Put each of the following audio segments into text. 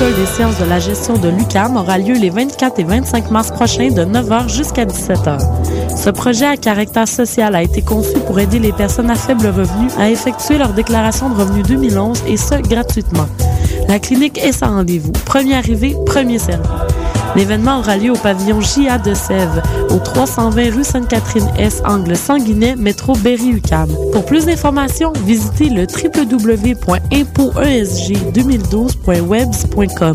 l'École des sciences de la gestion de l'UCAM aura lieu les 24 et 25 mars prochains de 9h jusqu'à 17h. Ce projet à caractère social a été conçu pour aider les personnes à faible revenu à effectuer leur déclaration de revenus 2011 et ce, gratuitement. La clinique est sans rendez-vous. Premier arrivé, premier servi. L'événement aura lieu au pavillon JA de Sèvres, au 320 rue Sainte-Catherine-S, angle Sanguinet, métro Berry-UQAM. Pour plus d'informations, visitez le www.impoesg2012.webs.com.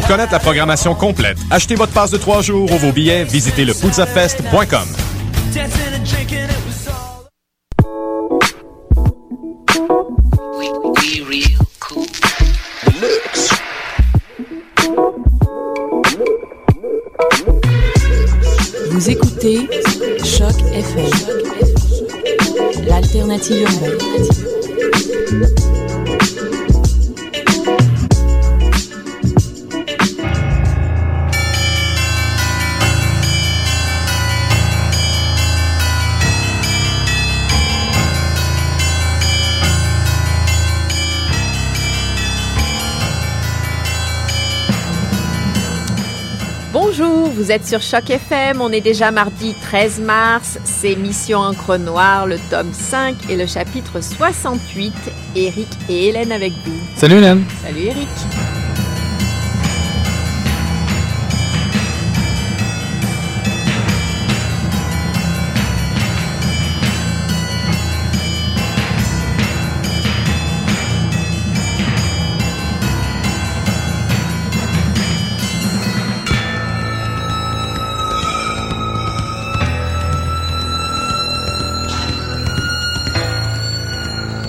Pour connaître la programmation complète, achetez votre passe de trois jours ou vos billets, visitez le Vous écoutez Choc FM, l'alternative urbaine. Vous êtes sur Choc FM. On est déjà mardi 13 mars. C'est Mission Encre Noire, le tome 5 et le chapitre 68. Eric et Hélène avec vous. Salut Hélène. Salut Eric.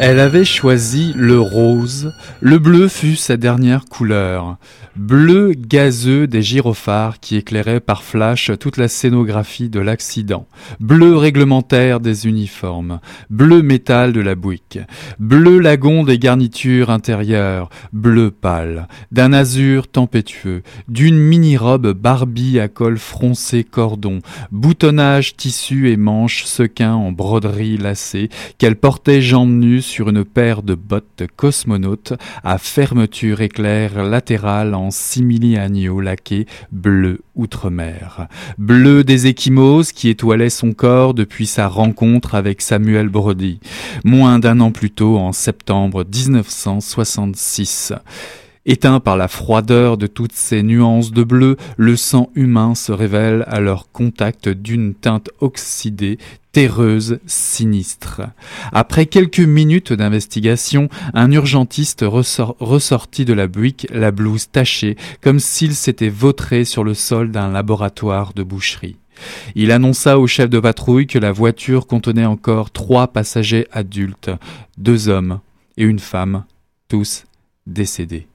Elle avait choisi le rose, le bleu fut sa dernière couleur bleu gazeux des gyrophares qui éclairaient par flash toute la scénographie de l'accident, bleu réglementaire des uniformes, bleu métal de la bouique, bleu lagon des garnitures intérieures, bleu pâle, d'un azur tempétueux, d'une mini-robe Barbie à col froncé cordon, boutonnage tissu et manches sequins en broderie lacée, qu'elle portait jambes nues sur une paire de bottes cosmonautes à fermeture éclair latérale simili-agneau laqué bleu outre-mer. Bleu des échymoses qui étoilait son corps depuis sa rencontre avec Samuel Brody, moins d'un an plus tôt en septembre 1966. Éteint par la froideur de toutes ces nuances de bleu, le sang humain se révèle à leur contact d'une teinte oxydée, terreuse, sinistre. Après quelques minutes d'investigation, un urgentiste ressortit de la buick, la blouse tachée, comme s'il s'était vautré sur le sol d'un laboratoire de boucherie. Il annonça au chef de patrouille que la voiture contenait encore trois passagers adultes, deux hommes et une femme, tous décédés.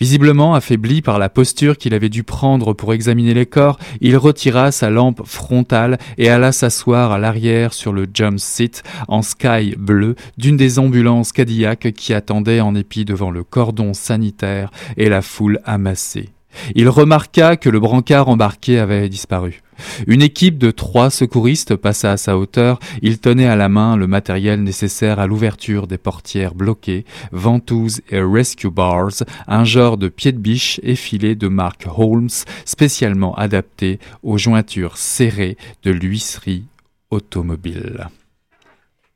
Visiblement affaibli par la posture qu'il avait dû prendre pour examiner les corps, il retira sa lampe frontale et alla s'asseoir à l'arrière sur le jump seat en sky bleu d'une des ambulances Cadillac qui attendait en épi devant le cordon sanitaire et la foule amassée. Il remarqua que le brancard embarqué avait disparu. Une équipe de trois secouristes passa à sa hauteur. Il tenait à la main le matériel nécessaire à l'ouverture des portières bloquées, ventouses et rescue bars, un genre de pied de biche effilé de marque Holmes, spécialement adapté aux jointures serrées de l'huisserie automobile.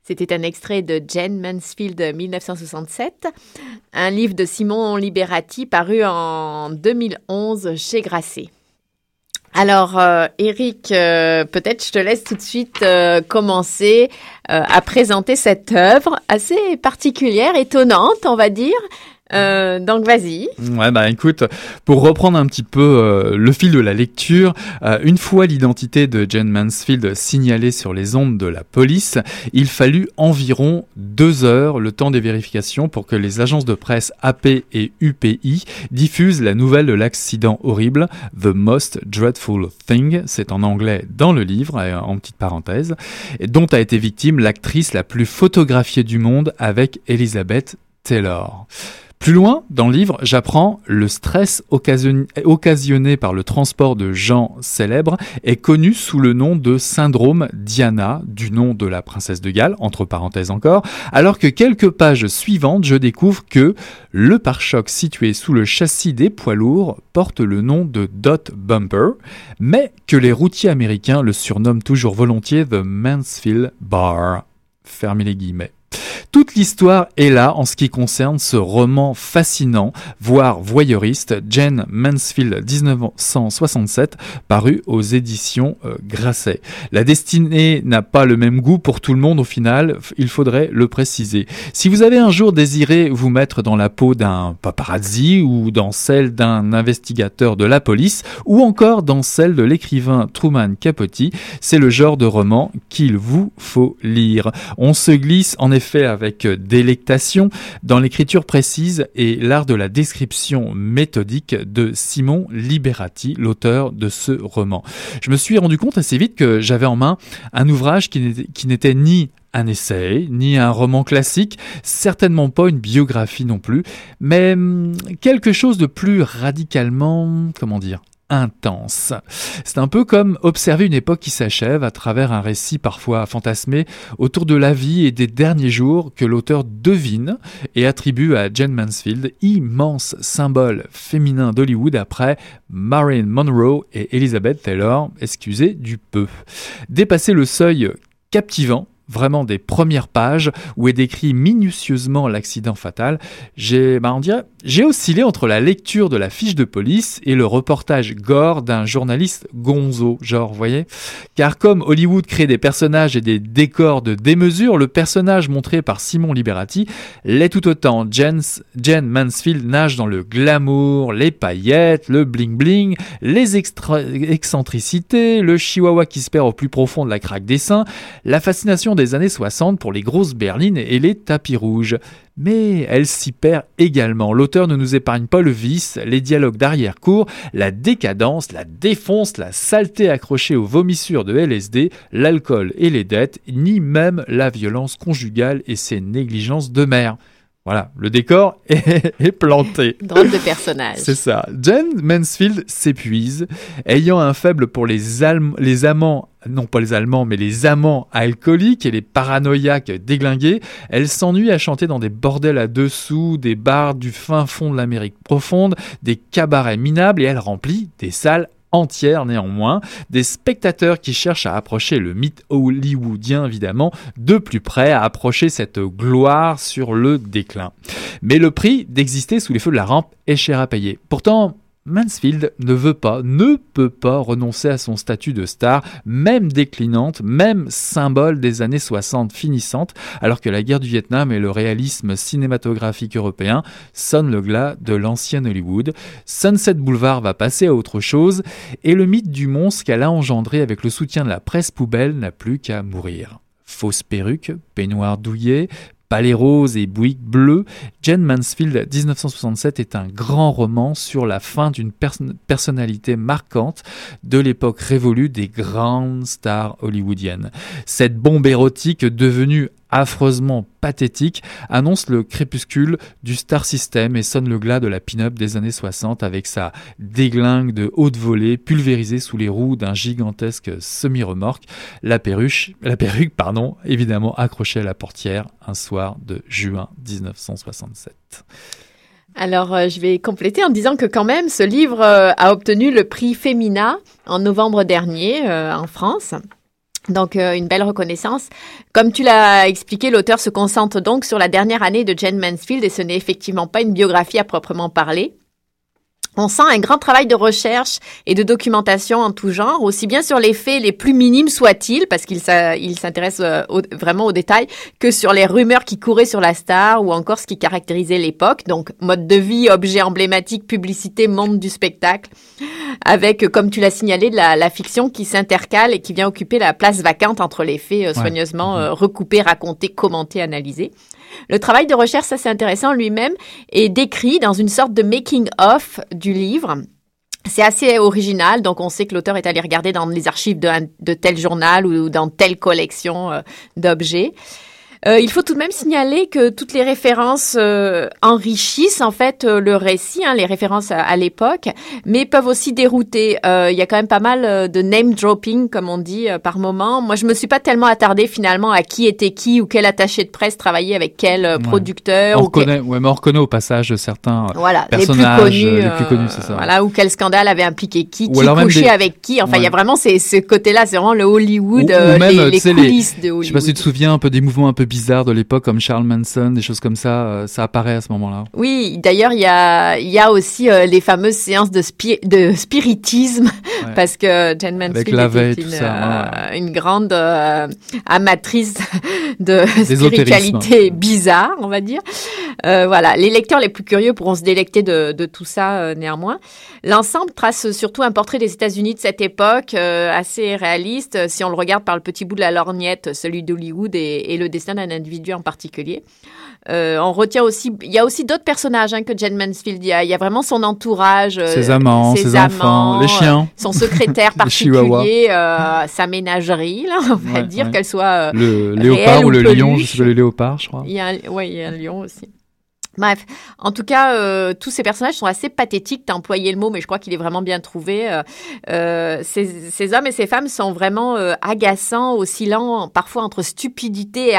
C'était un extrait de Jane Mansfield 1967, un livre de Simon Liberati paru en 2011 chez Grasset. Alors, euh, Eric, euh, peut-être je te laisse tout de suite euh, commencer à présenter cette œuvre assez particulière, étonnante, on va dire, euh, donc vas-y. Ouais bah écoute, pour reprendre un petit peu euh, le fil de la lecture, euh, une fois l'identité de Jane Mansfield signalée sur les ondes de la police, il fallut environ deux heures le temps des vérifications pour que les agences de presse AP et UPI diffusent la nouvelle de l'accident horrible, The Most Dreadful Thing, c'est en anglais dans le livre, en petite parenthèse, dont a été victime l'actrice la plus photographiée du monde avec Elizabeth Taylor. Plus loin, dans le livre, j'apprends le stress occasionné par le transport de gens célèbres est connu sous le nom de syndrome Diana, du nom de la princesse de Galles, entre parenthèses encore, alors que quelques pages suivantes, je découvre que le pare-choc situé sous le châssis des poids lourds porte le nom de Dot Bumper, mais que les routiers américains le surnomment toujours volontiers The Mansfield Bar. Fermez les guillemets. Toute l'histoire est là en ce qui concerne ce roman fascinant, voire voyeuriste, Jane Mansfield 1967, paru aux éditions euh, Grasset. La destinée n'a pas le même goût pour tout le monde au final, il faudrait le préciser. Si vous avez un jour désiré vous mettre dans la peau d'un paparazzi ou dans celle d'un investigateur de la police ou encore dans celle de l'écrivain Truman Capote, c'est le genre de roman qu'il vous faut lire. On se glisse en effet avec avec délectation dans l'écriture précise et l'art de la description méthodique de Simon Liberati, l'auteur de ce roman. Je me suis rendu compte assez vite que j'avais en main un ouvrage qui n'était ni un essai, ni un roman classique, certainement pas une biographie non plus, mais hum, quelque chose de plus radicalement, comment dire, intense. C'est un peu comme observer une époque qui s'achève à travers un récit parfois fantasmé autour de la vie et des derniers jours que l'auteur devine et attribue à Jane Mansfield, immense symbole féminin d'Hollywood après Marilyn Monroe et Elizabeth Taylor, excusez du peu. Dépasser le seuil captivant vraiment des premières pages où est décrit minutieusement l'accident fatal, j'ai, bah j'ai oscillé entre la lecture de la fiche de police et le reportage gore d'un journaliste gonzo, genre, vous voyez Car comme Hollywood crée des personnages et des décors de démesure, le personnage montré par Simon Liberati l'est tout autant. Jen, Jen Mansfield nage dans le glamour, les paillettes, le bling-bling, les excentricités, le chihuahua qui se perd au plus profond de la craque des seins, la fascination des années 60 pour les grosses berlines et les tapis rouges. Mais elle s'y perd également. L'auteur ne nous épargne pas le vice, les dialogues d'arrière-cour, la décadence, la défonce, la saleté accrochée aux vomissures de LSD, l'alcool et les dettes, ni même la violence conjugale et ses négligences de mère. Voilà, le décor est, planté. Drôle de personnage. C'est ça. Jane Mansfield s'épuise, ayant un faible pour les, les amants non pas les Allemands, mais les amants alcooliques et les paranoïaques déglingués. Elle s'ennuie à chanter dans des bordels à dessous, des bars du fin fond de l'Amérique profonde, des cabarets minables et elle remplit des salles entière néanmoins, des spectateurs qui cherchent à approcher le mythe hollywoodien évidemment de plus près, à approcher cette gloire sur le déclin. Mais le prix d'exister sous les feux de la rampe est cher à payer. Pourtant, Mansfield ne veut pas, ne peut pas renoncer à son statut de star, même déclinante, même symbole des années 60 finissantes, alors que la guerre du Vietnam et le réalisme cinématographique européen sonnent le glas de l'ancien Hollywood. Sunset Boulevard va passer à autre chose, et le mythe du monstre qu'elle a engendré avec le soutien de la presse poubelle n'a plus qu'à mourir. Fausse perruque, peignoir douillet, Palais rose et Bouygues bleu, Jane Mansfield 1967 est un grand roman sur la fin d'une personnalité marquante de l'époque révolue des grandes stars hollywoodiennes. Cette bombe érotique devenue affreusement pathétique, annonce le crépuscule du star system et sonne le glas de la pin-up des années 60 avec sa déglingue de haute volée pulvérisée sous les roues d'un gigantesque semi-remorque, la la perruque pardon, évidemment accrochée à la portière un soir de juin 1967. Alors, euh, je vais compléter en disant que quand même, ce livre euh, a obtenu le prix Femina en novembre dernier euh, en France. Donc euh, une belle reconnaissance. Comme tu l'as expliqué, l'auteur se concentre donc sur la dernière année de Jane Mansfield et ce n'est effectivement pas une biographie à proprement parler. On sent un grand travail de recherche et de documentation en tout genre, aussi bien sur les faits les plus minimes soient-ils, parce qu'il s'intéresse euh, vraiment aux détails, que sur les rumeurs qui couraient sur la star ou encore ce qui caractérisait l'époque, donc mode de vie, objet emblématique, publicité, monde du spectacle, avec, comme tu l'as signalé, de la, fiction qui s'intercale et qui vient occuper la place vacante entre les faits euh, soigneusement euh, recoupés, racontés, commentés, analysés. Le travail de recherche, ça c'est intéressant lui-même, est décrit dans une sorte de making-of du livre. C'est assez original, donc on sait que l'auteur est allé regarder dans les archives de, tel journal ou dans telle collection euh, d'objets. Euh, il faut tout de même signaler que toutes les références euh, enrichissent en fait euh, le récit, hein, les références à, l'époque, mais peuvent aussi dérouter. Il y a quand même pas mal de name dropping, comme on dit par moment. Moi, je me suis pas tellement attardée finalement à qui était qui ou quel attaché de presse travaillait avec quel producteur. On reconnaît, ouais, mais on reconnaît au passage certains voilà, personnages les plus connus, les plus connus, c'est ça. Voilà, ou quel scandale avait impliqué qui, qui couchait avec qui. Enfin, il y a vraiment ces, ce côté-là, c'est vraiment le Hollywood, les, les coulisses de Hollywood. Je sais pas si tu te souviens un peu des mouvements un peu bizarres de l'époque comme Charles Manson, des choses comme ça, euh, ça apparaît à ce moment-là. Oui, d'ailleurs, il y a, y a aussi euh, les fameuses séances de, de spiritisme, parce que Jane Mansfield était une, euh, une, grande amatrice de spiritualité bizarre, on va dire. voilà, les lecteurs les plus curieux pourront se délecter de, de tout ça néanmoins. L'ensemble trace surtout un portrait des États-Unis de cette époque assez réaliste, si on le regarde par le petit bout de la lorgnette, celui d'Hollywood et, et le destin d'un individu en particulier. Euh, on retient aussi, il y a aussi d'autres personnages hein, que Jane Mansfield. Il y, a, vraiment son entourage, euh, ses amants, ses, enfants, les chiens, son secrétaire particulier, euh, sa ménagerie, là, on va dire qu'elle soit le léopard ou, le lion, je sais pas le léopard, je crois. Il y a, ouais, il y a un lion aussi. Bref, en tout cas, tous ces personnages sont assez pathétiques. T'as employé le mot, mais je crois qu'il est vraiment bien trouvé. ces, ces, hommes et ces femmes sont vraiment agaçants, oscillant parfois entre stupidité et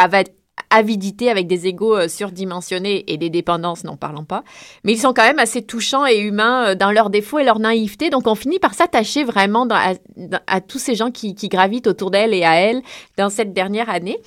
avidité avec des égaux euh, surdimensionnés et des dépendances, n'en parlons pas. Mais ils sont quand même assez touchants et humains euh, dans leurs défauts et leur naïveté. Donc on finit par s'attacher vraiment à, tous ces gens qui, gravitent autour d'elle et à elle dans cette dernière année.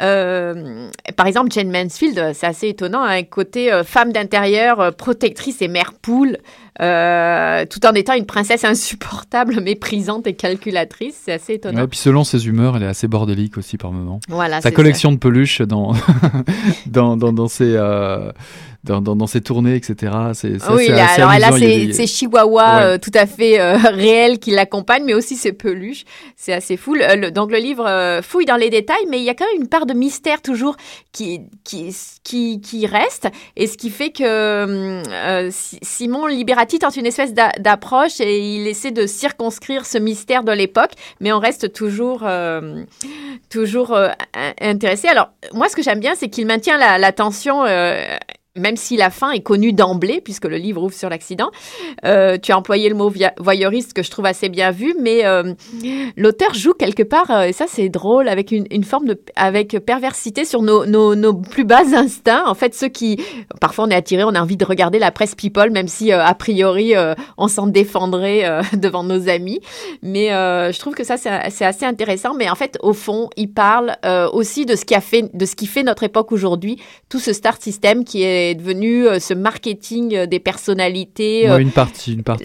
Euh, par exemple, Jane Mansfield, c'est assez étonnant, un côté femme d'intérieur, protectrice et mère poule. Euh, tout en étant une princesse insupportable, méprisante et calculatrice. C'est assez étonnant. Et puis selon ses humeurs, elle est assez bordélique aussi par moments. Voilà, Sa collection de peluches dans, dans, dans, dans, ses, euh, dans, dans, dans, ses tournées, etc. C'est, oui, alors elle a ses, chihuahuas euh, tout à fait euh, réels qui l'accompagnent, mais aussi ses peluches. C'est assez fou. donc le livre euh, fouille dans les détails, mais il y a quand même une part de mystère toujours qui, qui, qui, qui reste, et ce qui fait que Simon Liberati tente une espèce d'approche et il essaie de circonscrire ce mystère de l'époque, mais on reste toujours, toujours intéressé. Alors moi, ce que j'aime bien, c'est qu'il maintient la, la tension même si la fin est connue d'emblée, puisque le livre ouvre sur l'accident, euh, tu as employé le mot voyeuriste que je trouve assez bien vu, mais euh, l'auteur joue quelque part, euh, et ça c'est drôle, avec une, forme de avec perversité sur nos, nos, nos, plus bas instincts. En fait, ceux qui, parfois on est attiré, on a envie de regarder la presse people, même si a priori on s'en défendrait devant nos amis. Mais je trouve que ça c'est assez intéressant. Mais en fait, au fond, il parle aussi de ce qui a fait, de ce qui fait notre époque aujourd'hui, tout ce star system qui est est devenu euh, ce marketing euh, des personnalités. Euh, une partie, une partie.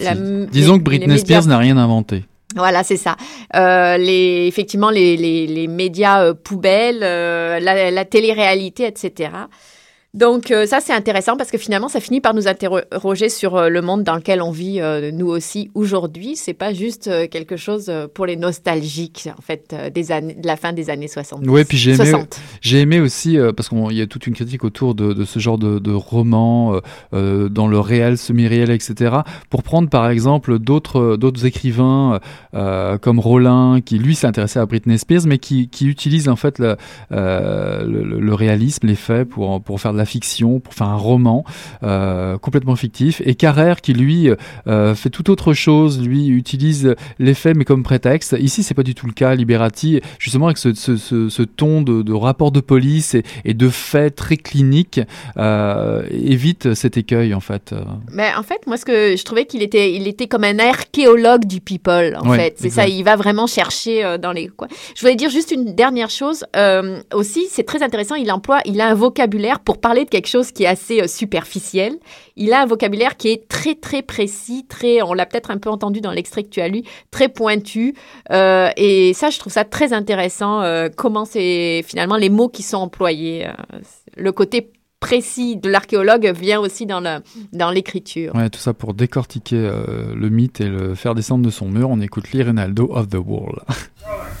Disons que Britney Spears n'a rien inventé. Voilà, c'est ça. les, effectivement, les, les, les médias poubelles, la, la télé-réalité, etc. Donc euh, ça c'est intéressant parce que finalement ça finit par nous interroger sur euh, le monde dans lequel on vit euh, nous aussi aujourd'hui. C'est pas juste quelque chose pour les nostalgiques en fait des années de la fin des années 60. Oui, puis j'ai aimé j'ai aimé aussi parce qu'il y a toute une critique autour de, de ce genre de, de roman dans le réel, semi-réel, etc. Pour prendre par exemple d'autres d'autres écrivains comme Rollin qui lui s'est intéressé à Britney Spears mais qui, qui utilise en fait le, le, le réalisme, les faits pour pour faire de la fiction, pour faire un roman complètement fictif, et Carrère qui lui fait tout autre chose, lui utilise les faits mais comme prétexte. Ici, c'est pas du tout le cas. Liberati, justement avec ce, ce, ce, ton de, de, rapport de police et, et de faits très cliniques, évite cet écueil en fait. Mais en fait, moi, ce que je trouvais qu'il était, il était comme un archéologue du people. En fait, c'est ça. Il va vraiment chercher dans les. Quoi. Je voulais dire juste une dernière chose euh, aussi, c'est très intéressant. Il emploie, il a un vocabulaire pour parler de quelque chose qui est assez euh, superficiel. Il a un vocabulaire qui est très très précis, très, on l'a peut-être un peu entendu dans l'extrait que tu as lu, très pointu. Euh, et ça, je trouve ça très intéressant. comment c'est finalement les mots qui sont employés, le côté précis de l'archéologue vient aussi dans le dans l'écriture. Ouais, tout ça pour décortiquer le mythe et le faire descendre de son mur. On écoute Lee Ronaldo of the Wall.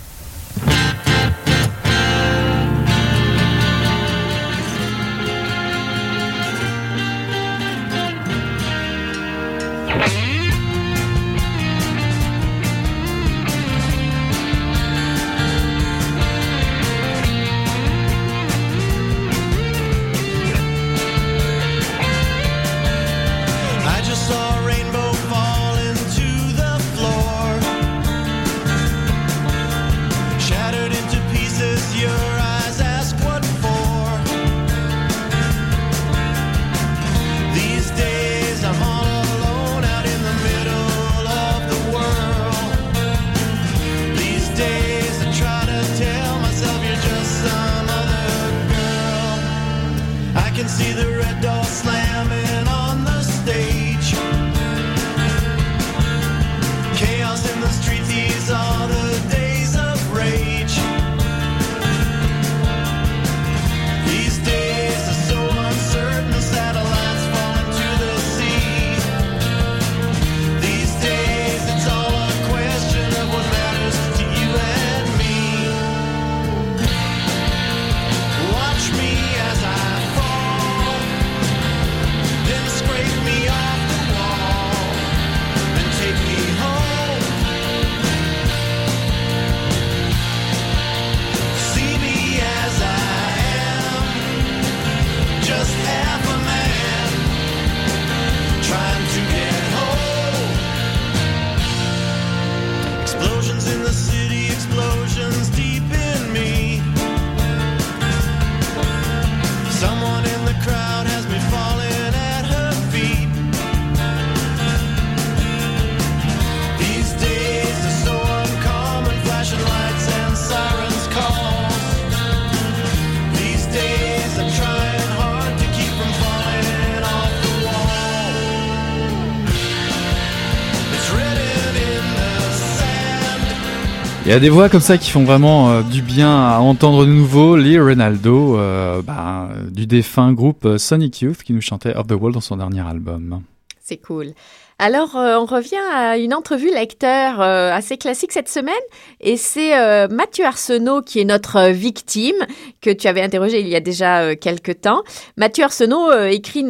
Il y a des voix comme ça qui font vraiment euh, du bien à entendre de nouveau. Lee Ronaldo, euh, bah, du défunt groupe euh, Sonic Youth, qui nous chantait Of the World dans son dernier album. C'est cool. Alors, on revient à une entrevue lecteur assez classique cette semaine, et c'est Mathieu Arsenault qui est notre victime, que tu avais interrogé il y a déjà quelques temps. Mathieu Arsenault écrit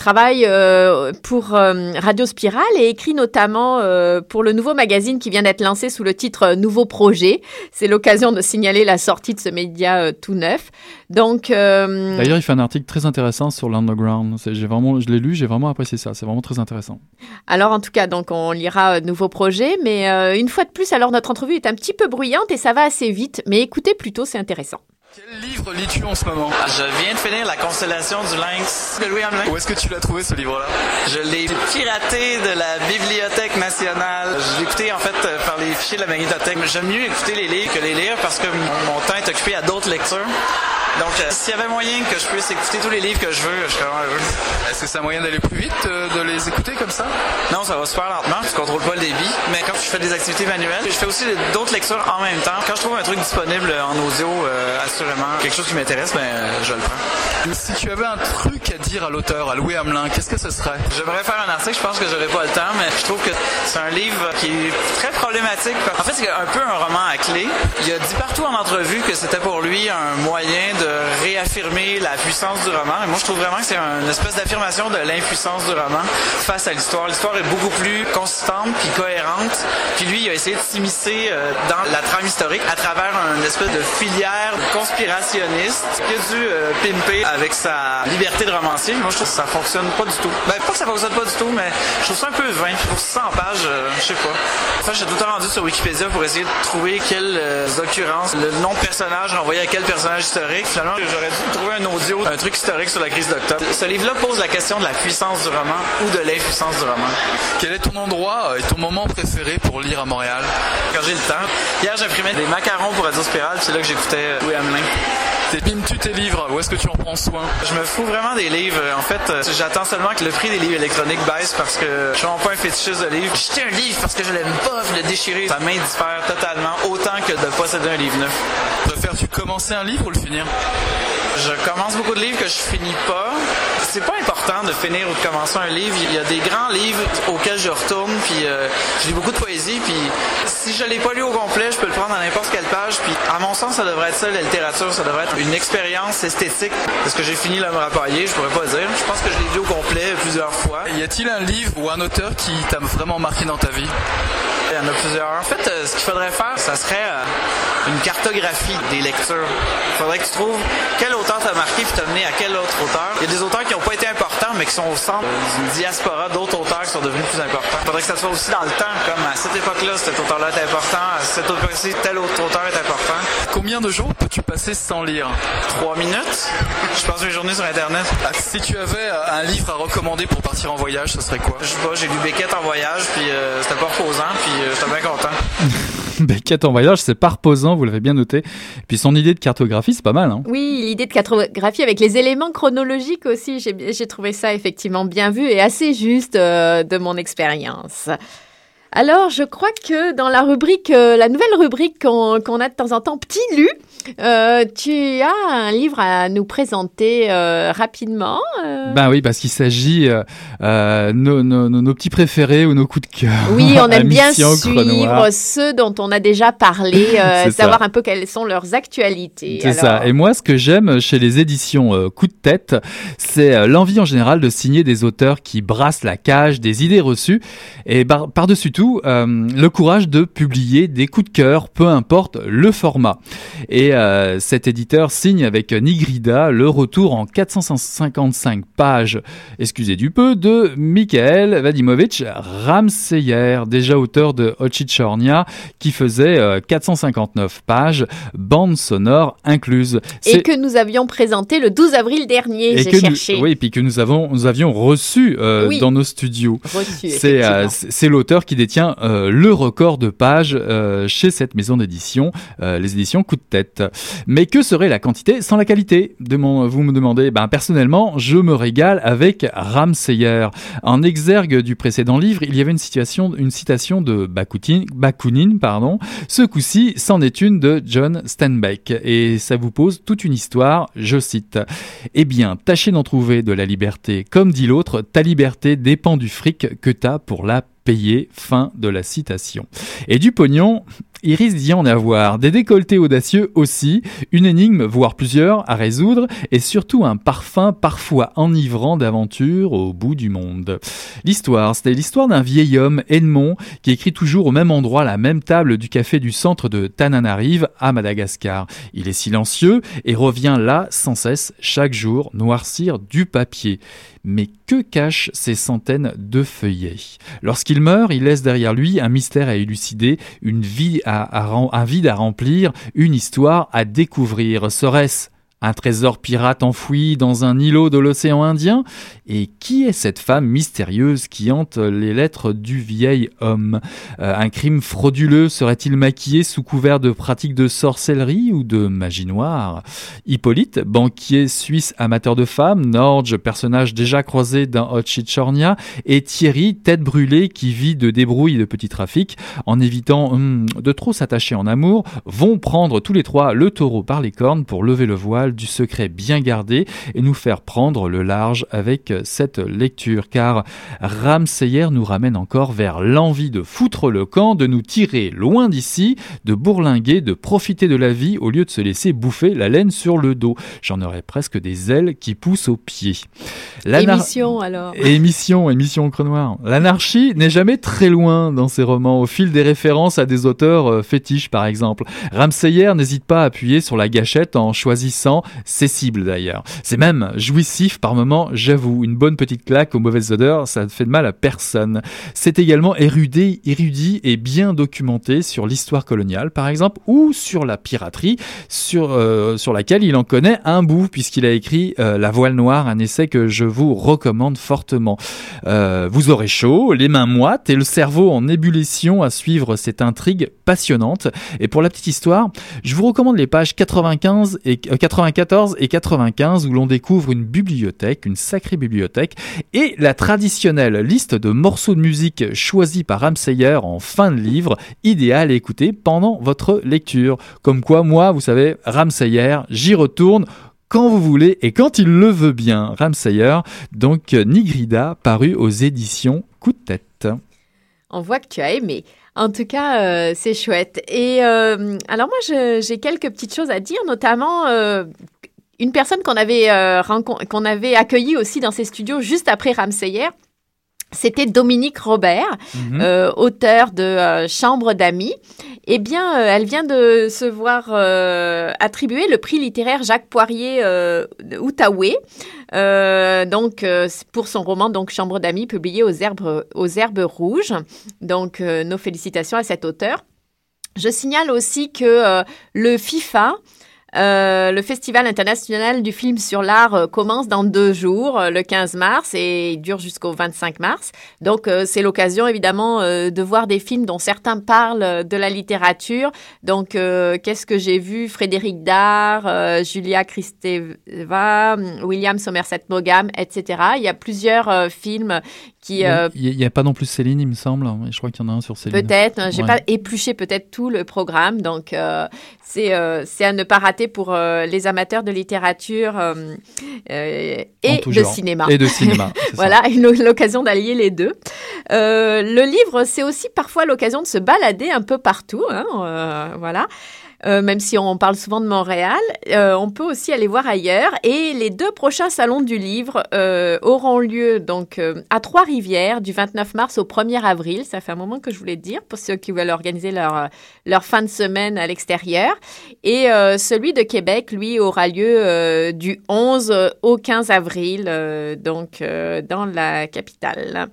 travaille euh, pour euh, Radio Spirale et écrit notamment euh, pour le nouveau magazine qui vient d'être lancé sous le titre Nouveau Projet. C'est l'occasion de signaler la sortie de ce média tout neuf. Donc d'ailleurs, il fait un article très intéressant sur l'underground. J'ai vraiment, je l'ai lu, j'ai vraiment apprécié ça. C'est vraiment très intéressant. Alors en tout cas, donc on lira Nouveau Projet, mais une fois de plus, alors notre entrevue est un petit peu bruyante et ça va assez vite, mais écoutez plutôt, c'est intéressant. Quel livre lis-tu en ce moment? Je viens de finir La Constellation du Lynx de Louis Hamelin. Où est-ce que tu l'as trouvé ce livre-là? Je l'ai piraté de la Bibliothèque nationale. Je l'ai écouté en fait par les fichiers de la magnétothèque. J'aime mieux écouter les livres que les lire parce que mon temps est occupé à d'autres lectures. Donc, euh, s'il y avait moyen que je puisse écouter tous les livres que je veux, je serais vraiment heureux. Est-ce que c'est un moyen d'aller plus vite, euh, de les écouter comme ça? Non, ça va super lentement. Je contrôle pas le débit. Mais quand je fais des activités manuelles, je fais aussi d'autres lectures en même temps. Quand je trouve un truc disponible en audio, euh, assurément, quelque chose qui m'intéresse, ben, je le prends. Si tu avais un truc à dire à l'auteur, à Louis Hamelin, qu'est-ce que ce serait? J'aimerais faire un article, je pense que j'aurais pas le temps, mais je trouve que c'est un livre qui est très problématique. En fait, c'est un peu un roman à clé. Il a dit partout en entrevue que c'était pour lui un moyen de réaffirmer la puissance du roman. Et moi, je trouve vraiment que c'est une espèce d'affirmation de l'impuissance du roman face à l'histoire. L'histoire est beaucoup plus consistante puis cohérente. Puis lui, il a essayé de s'immiscer euh, dans la trame historique à travers une espèce de filière conspirationniste qu'il a dû euh, pimper avec sa liberté de romancier. Moi, je trouve que ça fonctionne pas du tout. Ben, pas que ça fonctionne pas du tout, mais je trouve ça un peu vain. Pour 100 pages, euh, je sais pas. Enfin, j'ai tout le temps rendu sur Wikipédia pour essayer de trouver quelles euh, occurrences, le nom de personnage renvoyé à quel personnage historique. Finalement, j'aurais dû trouver un audio, un truc historique sur la crise d'octobre. Ce livre-là pose la question de la puissance du roman ou de l'impuissance du roman. Quel est ton endroit et ton moment préféré pour lire à Montréal? Quand j'ai le temps. Hier, j'imprimais des macarons pour Radio Spirale, c'est là que j'écoutais Louis Hamelin. T'épimes-tu tes livres Où est-ce que tu en prends soin? Je me fous vraiment des livres. En fait, euh, j'attends seulement que le prix des livres électroniques baisse parce que je suis vraiment pas un fétichiste de livres. Jeter un livre parce que je l'aime pas, je le déchirer, ça m'indiffère totalement autant que de posséder un livre neuf. Préfères-tu commencer un livre ou le finir? Je commence beaucoup de livres que je finis pas. C'est pas important de finir ou de commencer un livre. Il y a des grands livres auxquels je retourne, puis euh, je lis beaucoup de poésie, puis si je l'ai pas lu au complet, je peux le prendre à n'importe quelle page, puis à mon sens, ça devrait être ça, la littérature, ça devrait être une expérience esthétique. Est-ce que j'ai fini le me rapailler? Je pourrais pas dire. Je pense que je l'ai lu au complet plusieurs fois. Y a-t-il un livre ou un auteur qui t'a vraiment marqué dans ta vie? Il y en a plusieurs. En fait, euh, ce qu'il faudrait faire, ça serait euh, une cartographie des lectures. Il faudrait que tu trouves quel auteur t'a marqué puis t'a mené à quel autre auteur. Il y a des auteurs qui n'ont pas été importants, mais qui sont au centre d'une diaspora d'autres auteurs qui sont devenus plus importants. Il faudrait que ça soit aussi dans le temps, comme à cette époque-là, cet auteur-là est important, à cette époque-ci, tel autre auteur est important. Combien de jours peux-tu passer sans lire? Trois minutes? Je passe mes journées sur Internet. Ah, Si tu avais euh, un livre à recommander pour partir en voyage, ce serait quoi? Je sais pas, j'ai lu Beckett en voyage, puis euh, c'était pas reposant, puis euh, j'étais bien content. Beckett en voyage, c'est pas reposant, vous l'avez bien noté. Puis son idée de cartographie, c'est pas mal. Hein Oui, l'idée de cartographie avec les éléments chronologiques aussi, j'ai trouvé ça effectivement bien vu et assez juste euh, de mon expérience. Alors, je crois que dans la rubrique, euh, la nouvelle rubrique qu'on a de temps en temps, Petit Lu, euh, tu as un livre à nous présenter euh, rapidement. Ben oui, parce qu'il s'agit euh, nos, nos, petits préférés ou nos coups de cœur. Oui, on aime bien suivre ceux dont on a déjà parlé, ça. savoir un peu quelles sont leurs actualités. C'est ça. Et moi, ce que j'aime chez les éditions Coup de tête, c'est l'envie en général de signer des auteurs qui brassent la cage des idées reçues et par- par-dessus euh, le courage de publier des coups de cœur, peu importe le format. Et euh, cet éditeur signe avec Nigrida le retour en 455 pages, excusez du peu, de Michael Vadimovic Ramseyer, déjà auteur de Ochichornia, qui faisait euh, 459 pages, bande sonore incluse. et que nous avions présenté le 12 avril dernier, j'ai nous, cherché. oui, et puis que nous avons, nous avions reçu euh, Oui. dans nos studios. Euh, c'est l'auteur qui détient euh, le record de pages euh, chez cette maison d'édition, euh, les éditions Coup de tête. Mais que serait la quantité sans la qualité? Vous me demandez. Ben, personnellement, je me régale avec Ramseyer. En exergue du précédent livre, il y avait une, situation, une citation de Bakunin, Bakunin pardon. Ce coup-ci, c'en est une de John Steinbeck. Et ça vous pose toute une histoire, je cite. Eh bien, tâchez d'en trouver de la liberté. Comme dit l'autre, ta liberté dépend du fric que t'as pour la payer. Fin de la citation. Et du pognon, il risque d'y en avoir. Des décolletés audacieux aussi, une énigme, voire plusieurs, à résoudre, et surtout un parfum parfois enivrant d'aventure au bout du monde. L'histoire, c'était l'histoire d'un vieil homme, Edmond, qui écrit toujours au même endroit la même table du café du centre de Tananarive à Madagascar. Il est silencieux et revient là sans cesse chaque jour noircir du papier. Mais que cachent ces centaines de feuillets? Lorsqu'il meurt, il laisse derrière lui un mystère à élucider, une vie un vide à remplir, une histoire à découvrir. Serait-ce un trésor pirate enfoui dans un îlot de l'océan Indien? Et qui est cette femme mystérieuse qui hante les lettres du vieil homme? Euh, Un crime frauduleux serait-il maquillé sous couvert de pratiques de sorcellerie ou de magie noire? Hippolyte, banquier suisse amateur de femmes, Norge, personnage déjà croisé dans Ochichornia, et Thierry, tête brûlée qui vit de débrouilles de petits trafics, en évitant hum, de trop s'attacher en amour, vont prendre tous les trois le taureau par les cornes pour lever le voile du secret bien gardé et nous faire prendre le large avec cette lecture. Car Ramseyer nous ramène encore vers l'envie de foutre le camp, de nous tirer loin d'ici, de bourlinguer, de profiter de la vie au lieu de se laisser bouffer la laine sur le dos. J'en aurais presque des ailes qui poussent aux pieds. Émission alors. Émission, émission au noir. L'anarchie n'est jamais très loin dans ses romans, au fil des références à des auteurs euh, fétiches par exemple. Ramseyer n'hésite pas à appuyer sur la gâchette en choisissant ses cibles d'ailleurs. C'est même jouissif par moments, j'avoue, une bonne petite claque aux mauvaises odeurs, ça ne fait de mal à personne. C'est également érudit, érudit et bien documenté sur l'histoire coloniale par exemple, ou sur la piraterie, sur, euh, sur laquelle il en connaît un bout puisqu'il a écrit euh, La voile noire, un essai que je vous recommande fortement. Euh, vous aurez chaud, les mains moites et le cerveau en ébullition à suivre cette intrigue passionnante. Et pour la petite histoire, je vous recommande les pages 95 et, 94 et 95 où l'on découvre une bibliothèque, une sacrée bibliothèque, et la traditionnelle liste de morceaux de musique choisis par Ramseyer en fin de livre, idéal à écouter pendant votre lecture. Comme quoi, moi, vous savez, Ramseyer, j'y retourne quand vous voulez et quand il le veut bien. Ramsayer, donc Nigrida, paru aux éditions Coup de tête. On voit que tu as aimé. En tout cas, euh, c'est chouette. Et euh, alors moi, j'ai quelques petites choses à dire, notamment euh, une personne qu'on avait, qu'on avait accueillie aussi dans ses studios juste après Ramsayer. C'était Dominique Robert, mhm. auteur de Chambre d'amis. Eh bien, euh, elle vient de se voir euh, attribuer le prix littéraire Jacques Poirier euh, Outaouais, donc pour son roman donc Chambre d'amis publié aux herbes aux herbes rouges. Donc nos félicitations à cet auteur. Je signale aussi que le FIFA euh, le Festival international du film sur l'art euh, commence dans deux jours, euh, le 15 mars, et il dure jusqu'au 25 mars. Donc, c'est l'occasion, évidemment, de voir des films dont certains parlent de la littérature. Donc, qu'est-ce que j'ai vu? Frédéric Dard, Julia Kristeva, William Somerset Maugham, etc. Il y a plusieurs films qui... Il n'y a, pas non plus Céline, il me semble. Je crois qu'il y en a un sur Céline. Peut-être. J'ai pas épluché peut-être tout le programme. Donc, c'est à ne pas rater pour euh, les amateurs de littérature euh, euh, et de cinéma. Et de cinéma. voilà, l'occasion d'allier les deux. le livre, c'est aussi parfois l'occasion de se balader un peu partout. Hein, voilà. Euh, même si on parle souvent de Montréal, euh, on peut aussi aller voir ailleurs. Et les deux prochains salons du livre euh, auront lieu donc à Trois-Rivières du 29 mars au 1er avril. Ça fait un moment que je voulais dire pour ceux qui veulent organiser leur, leur fin de semaine à l'extérieur. Et celui de Québec, lui, aura lieu du 11 au 15 avril, donc dans la capitale.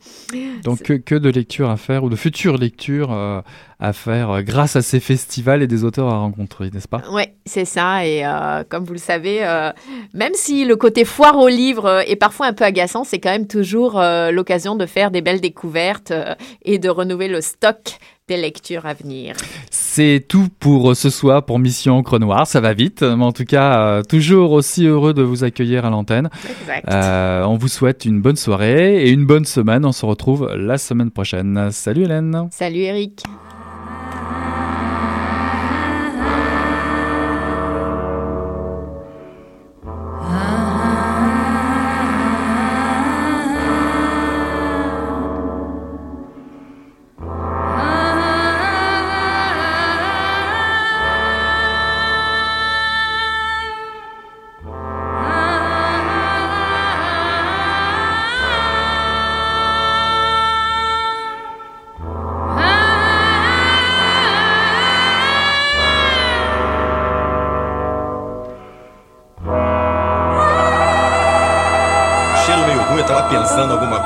Donc que, que, de lectures à faire ou de futures lectures à faire euh, grâce à ces festivals et des auteurs à rencontrer, n'est-ce pas? Oui, c'est ça. Et euh, comme vous le savez, euh, même si le côté foire au livre est parfois un peu agaçant, c'est quand même toujours l'occasion de faire des belles découvertes et de renouveler le stock des lectures à venir. C'est tout pour ce soir pour Mission Encre Noire. Ça va vite, mais en tout cas, toujours aussi heureux de vous accueillir à l'antenne. on vous souhaite une bonne soirée et une bonne semaine. On se retrouve la semaine prochaine. Salut Hélène. Salut Eric.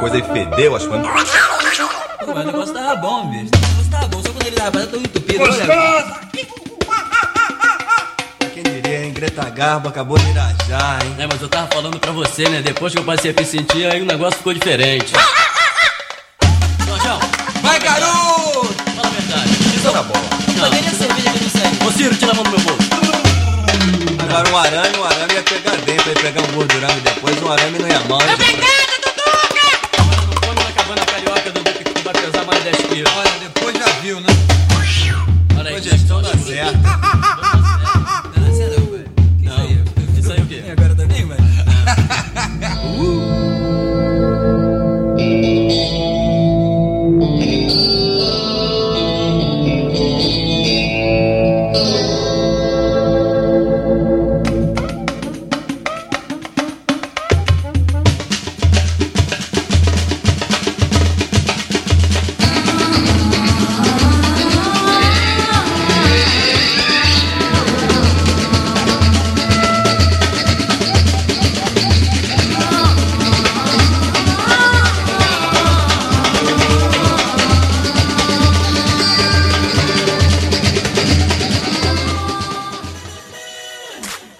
Coisa e fedeu as coisas. Mas o negócio tava bom, bicho. O negócio tava bom, só quando ele tava tão entupido. Gostoso! Quem diria, hein? Greta Garbo acabou de irajar, hein? É, mas eu tava falando pra você, né? Depois que eu passei a me sentir, aí o negócio ficou diferente. Jorjão! Vai, garoto! Fala a verdade. Isso tá bom. Não. Cadê a cerveja que não serve? Ô, Ciro, tira a mão do meu bolso. Agora um arame, um arame ia pegar dentro, ia pegar um gordurame depois, um arame não ia mal. Obrigada! Olha, depois já viu, né? Olha aí, gestão da certo.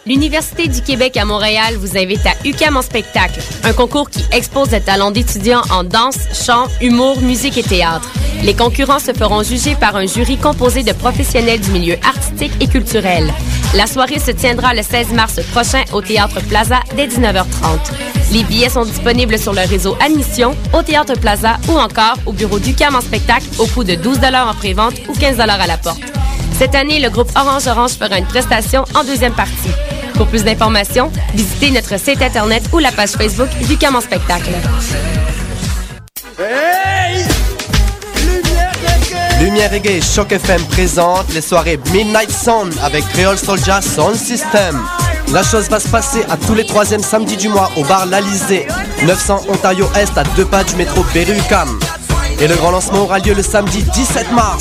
L'Université du Québec à Montréal vous invite à UCAM en spectacle, un concours qui expose les talents d'étudiants en danse, chant, humour, musique et théâtre. Les concurrents se feront juger par un jury composé de professionnels du milieu artistique et culturel. La soirée se tiendra le 16 mars prochain au Théâtre Plaza dès 19h30. Les billets sont disponibles sur le réseau Admission, au Théâtre Plaza ou encore au bureau d'UCAM en spectacle au coût de 12 en prévente ou 15 à la porte. Cette année, le groupe Orange Orange fera une prestation en deuxième partie. Pour plus d'informations, visitez notre site internet ou la page Facebook du Cam en spectacle. Lumière Reggae et Choc FM présente les soirées Midnight Sound avec Creole Soldier Sound System. La chose va se passer à tous les troisièmes samedis du mois au bar L'Alizé, 900 Ontario Est à deux pas du métro Berry-UQAM. Et le grand lancement aura lieu le samedi 17 mars